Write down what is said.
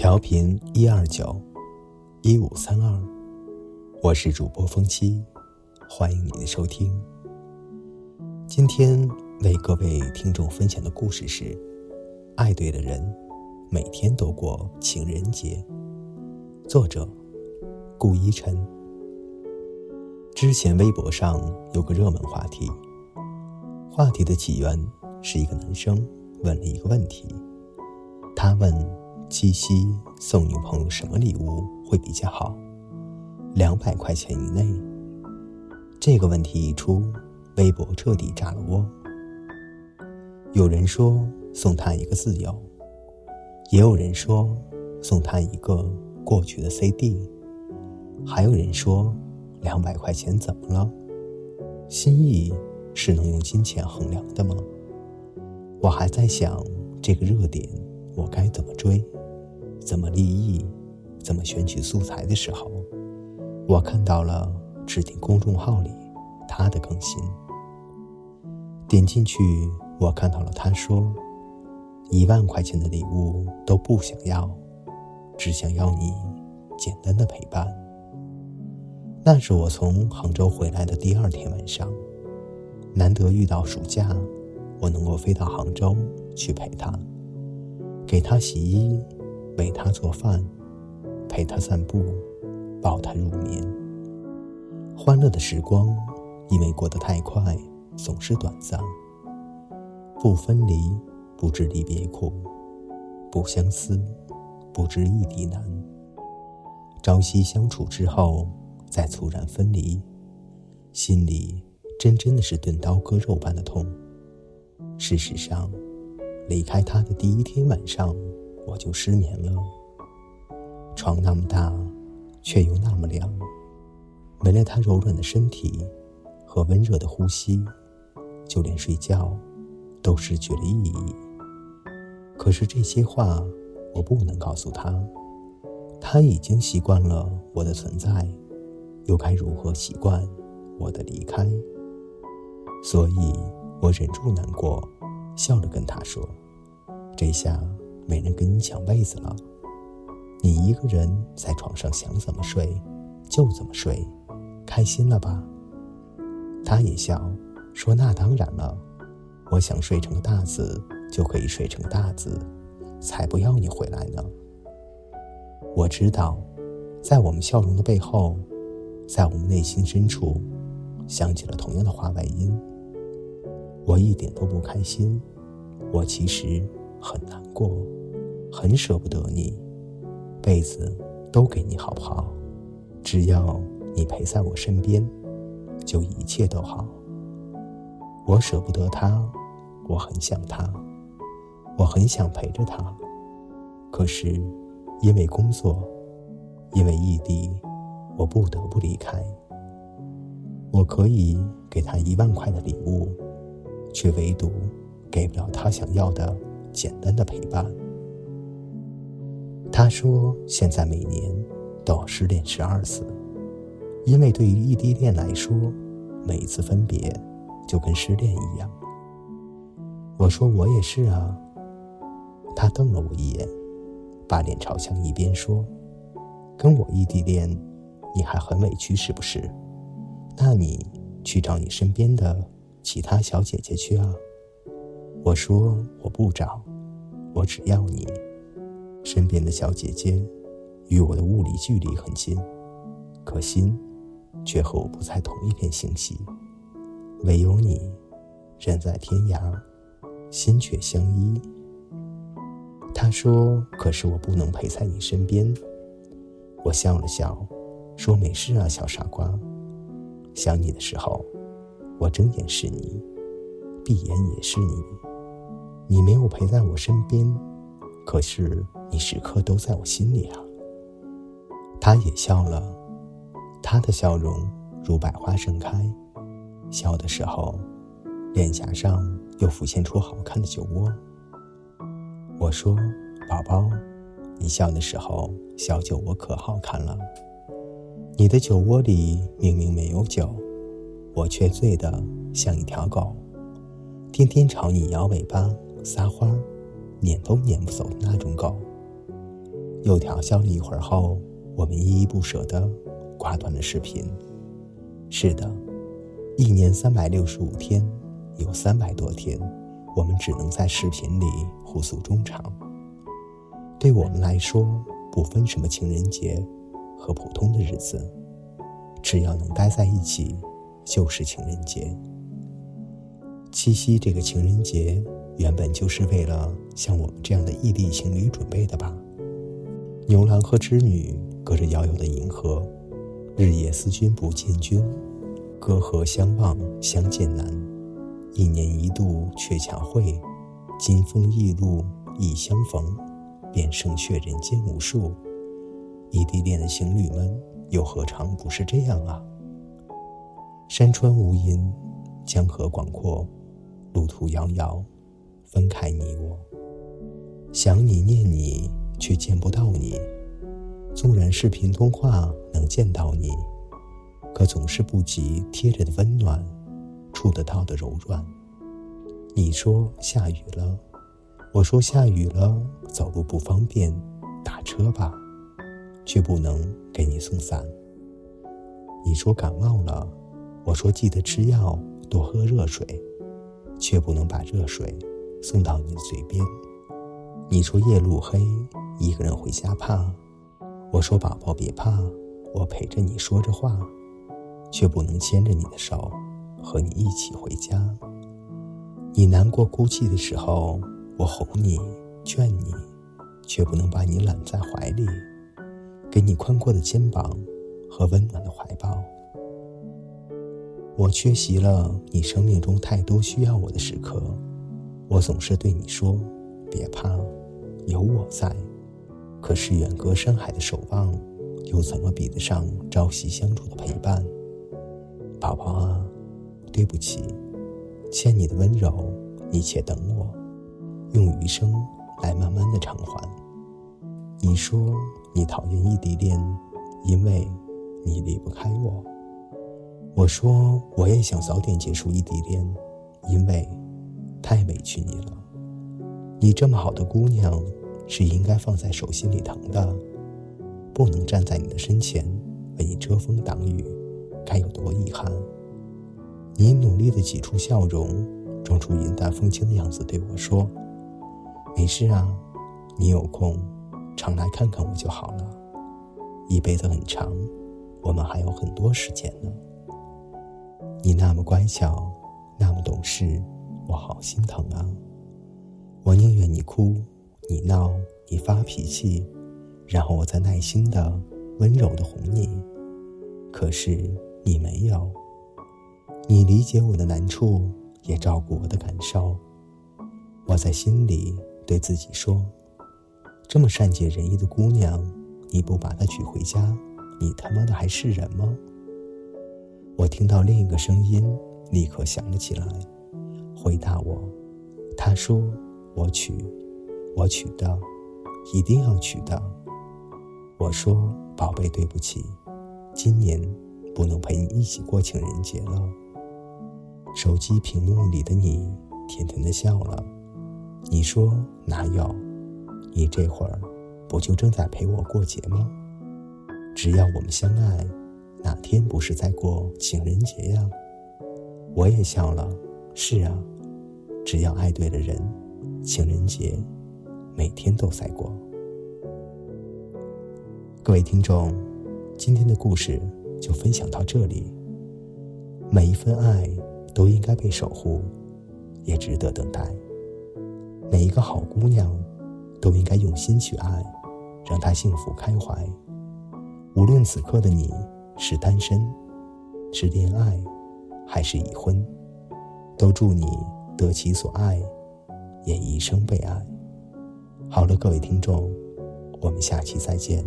调频一二九一五三二，我是主播风七，欢迎你的收听。今天为各位听众分享的故事是：爱对的人，每天都过情人节。作者：顾一晨。之前微博上有个热门话题，话题的起源是一个男生问了一个问题，他问。七夕送女朋友什么礼物会比较好？两百块钱以内。这个问题一出，微博彻底炸了窝。有人说送她一个自由，也有人说送她一个过去的 CD，还有人说两百块钱怎么了？心意是能用金钱衡量的吗？我还在想这个热点，我该怎么追？怎么立意，怎么选取素材的时候，我看到了置顶公众号里他的更新。点进去，我看到了他说：“一万块钱的礼物都不想要，只想要你简单的陪伴。”那是我从杭州回来的第二天晚上，难得遇到暑假，我能够飞到杭州去陪他，给他洗衣。为他做饭，陪他散步，抱他入眠。欢乐的时光，因为过得太快，总是短暂。不分离，不知离别苦；不相思，不知异地难。朝夕相处之后，再猝然分离，心里真真的是钝刀割肉般的痛。事实上，离开他的第一天晚上。我就失眠了。床那么大，却又那么凉，没了他柔软的身体和温热的呼吸，就连睡觉都失去了意义。可是这些话我不能告诉他，他已经习惯了我的存在，又该如何习惯我的离开？所以我忍住难过，笑着跟他说：“这下。”没人跟你抢被子了，你一个人在床上想怎么睡，就怎么睡，开心了吧？他也笑说：“那当然了，我想睡成个大字就可以睡成个大字，才不要你回来呢。”我知道，在我们笑容的背后，在我们内心深处，响起了同样的话外音。我一点都不开心，我其实很难。很舍不得你，辈子都给你好不好？只要你陪在我身边，就一切都好。我舍不得他，我很想他，我很想陪着他，可是因为工作，因为异地，我不得不离开。我可以给他一万块的礼物，却唯独给不了他想要的简单的陪伴。他说：“现在每年都要失恋十二次，因为对于异地恋来说，每一次分别就跟失恋一样。”我说：“我也是啊。”他瞪了我一眼，把脸朝向一边说：“跟我异地恋，你还很委屈是不是？那你去找你身边的其他小姐姐去啊。”我说：“我不找，我只要你。”身边的小姐姐，与我的物理距离很近，可心却和我不在同一片星系。唯有你，人在天涯，心却相依。他说：“可是我不能陪在你身边。”我笑了笑，说：“没事啊，小傻瓜。想你的时候，我睁眼是你，闭眼也是你。你没有陪在我身边。”可是你时刻都在我心里啊。他也笑了，他的笑容如百花盛开，笑的时候，脸颊上又浮现出好看的酒窝。我说：“宝宝，你笑的时候，小酒窝可好看了。你的酒窝里明明没有酒，我却醉得像一条狗，天天朝你摇尾巴撒欢。”撵都撵不走的那种狗，又调笑了一会儿后，我们依依不舍地挂断了视频。是的，一年三百六十五天，有三百多天，我们只能在视频里互诉衷肠。对我们来说，不分什么情人节和普通的日子，只要能待在一起，就是情人节。七夕这个情人节，原本就是为了像我们这样的异地情侣准备的吧？牛郎和织女隔着遥遥的银河，日夜思君不见君，隔河相望相见难。一年一度鹊桥会，金风玉露一相逢，便胜却人间无数。异地恋的情侣们，又何尝不是这样啊？山川无垠，江河广阔。路途遥遥，分开你我，想你念你，却见不到你。纵然视频通话能见到你，可总是不及贴着的温暖，触得到的柔软。你说下雨了，我说下雨了，走路不方便，打车吧，却不能给你送伞。你说感冒了，我说记得吃药，多喝热水。却不能把热水送到你的嘴边。你说夜路黑，一个人回家怕。我说宝宝别怕，我陪着你说着话，却不能牵着你的手和你一起回家。你难过哭泣的时候，我哄你劝你，却不能把你揽在怀里，给你宽阔的肩膀和温暖的怀抱。我缺席了你生命中太多需要我的时刻，我总是对你说：“别怕，有我在。”可是远隔山海的守望，又怎么比得上朝夕相处的陪伴？宝宝啊，对不起，欠你的温柔，你且等我，用余生来慢慢的偿还。你说你讨厌异地恋，因为你离不开我。我说，我也想早点结束异地恋，因为太委屈你了。你这么好的姑娘，是应该放在手心里疼的，不能站在你的身前为你遮风挡雨，该有多遗憾？你努力的挤出笑容，装出云淡风轻的样子对我说：“没事啊，你有空常来看看我就好了。一辈子很长，我们还有很多时间呢。”你那么乖巧，那么懂事，我好心疼啊！我宁愿你哭，你闹，你发脾气，然后我再耐心的、温柔的哄你。可是你没有，你理解我的难处，也照顾我的感受。我在心里对自己说：这么善解人意的姑娘，你不把她娶回家，你他妈的还是人吗？我听到另一个声音，立刻响了起来，回答我：“他说我娶，我娶的，一定要娶的。”我说：“宝贝，对不起，今年不能陪你一起过情人节了。”手机屏幕里的你甜甜的笑了。你说哪有？你这会儿不就正在陪我过节吗？只要我们相爱。哪天不是在过情人节呀？我也笑了。是啊，只要爱对了人，情人节每天都在过。各位听众，今天的故事就分享到这里。每一份爱都应该被守护，也值得等待。每一个好姑娘都应该用心去爱，让她幸福开怀。无论此刻的你。是单身，是恋爱，还是已婚，都祝你得其所爱，也一生被爱。好了，各位听众，我们下期再见。